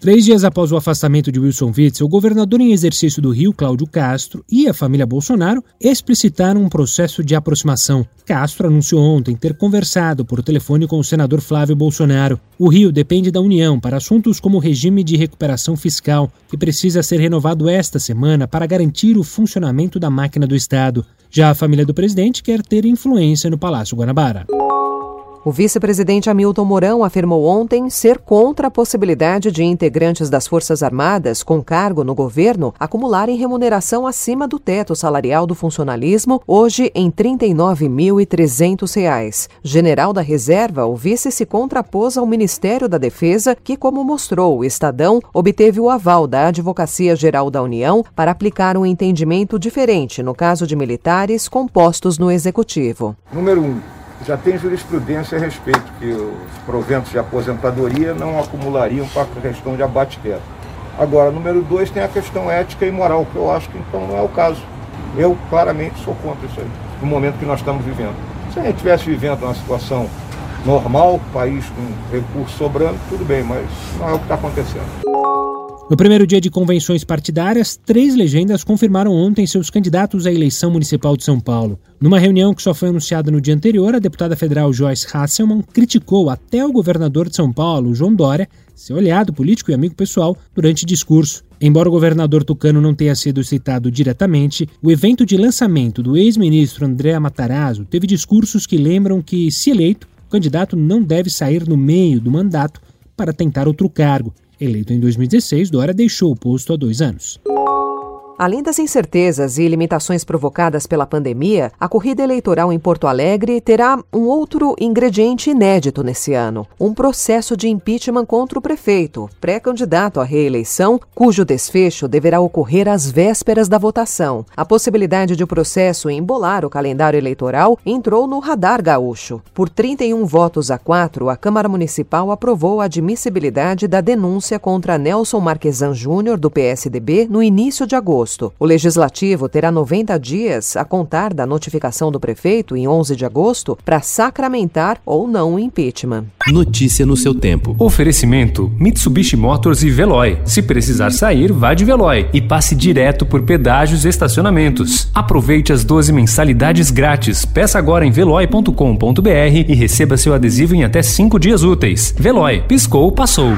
Três dias após o afastamento de Wilson Witzel, o governador em exercício do Rio, Cláudio Castro, e a família Bolsonaro explicitaram um processo de aproximação. Castro anunciou ontem ter conversado por telefone com o senador Flávio Bolsonaro. O Rio depende da União para assuntos como o regime de recuperação fiscal, que precisa ser renovado esta semana para garantir o funcionamento da máquina do Estado. Já a família do presidente quer ter influência no Palácio Guanabara. O vice-presidente Hamilton Mourão afirmou ontem ser contra a possibilidade de integrantes das Forças Armadas com cargo no governo acumularem remuneração acima do teto salarial do funcionalismo, hoje em R$ 39.300. General da Reserva, o vice se contrapôs ao Ministério da Defesa, que, como mostrou o Estadão, obteve o aval da Advocacia Geral da União para aplicar um entendimento diferente no caso de militares compostos no Executivo. Número 1. Um já tem jurisprudência a respeito que os proventos de aposentadoria não acumulariam para a questão de abate-teto. Agora, número dois, tem a questão ética e moral, que eu acho que então não é o caso. Eu claramente sou contra isso aí, no momento que nós estamos vivendo. Se a gente estivesse vivendo uma situação normal, país com recursos sobrando, tudo bem, mas não é o que está acontecendo. No primeiro dia de convenções partidárias, três legendas confirmaram ontem seus candidatos à eleição municipal de São Paulo. Numa reunião que só foi anunciada no dia anterior, a deputada federal Joyce Hasselman criticou até o governador de São Paulo, João Dória, seu aliado político e amigo pessoal, durante discurso. Embora o governador tucano não tenha sido citado diretamente, o evento de lançamento do ex-ministro André Matarazzo teve discursos que lembram que, se eleito, o candidato não deve sair no meio do mandato para tentar outro cargo. Eleito em 2016, Dória deixou o posto há dois anos. Além das incertezas e limitações provocadas pela pandemia, a corrida eleitoral em Porto Alegre terá um outro ingrediente inédito nesse ano: um processo de impeachment contra o prefeito, pré-candidato à reeleição, cujo desfecho deverá ocorrer às vésperas da votação. A possibilidade de o processo embolar o calendário eleitoral entrou no radar gaúcho. Por 31 votos a 4, a Câmara Municipal aprovou a admissibilidade da denúncia contra Nelson Marquesan Júnior, do PSDB, no início de agosto agosto. O Legislativo terá 90 dias a contar da notificação do prefeito, em 11 de agosto, para sacramentar ou não o impeachment. Notícia no seu tempo. Oferecimento: Mitsubishi Motors e Veloy. Se precisar sair, vá de Veloy e passe direto por pedágios e estacionamentos. Aproveite as 12 mensalidades grátis. Peça agora em veloy.com.br e receba seu adesivo em até 5 dias úteis. Veloy, piscou, passou.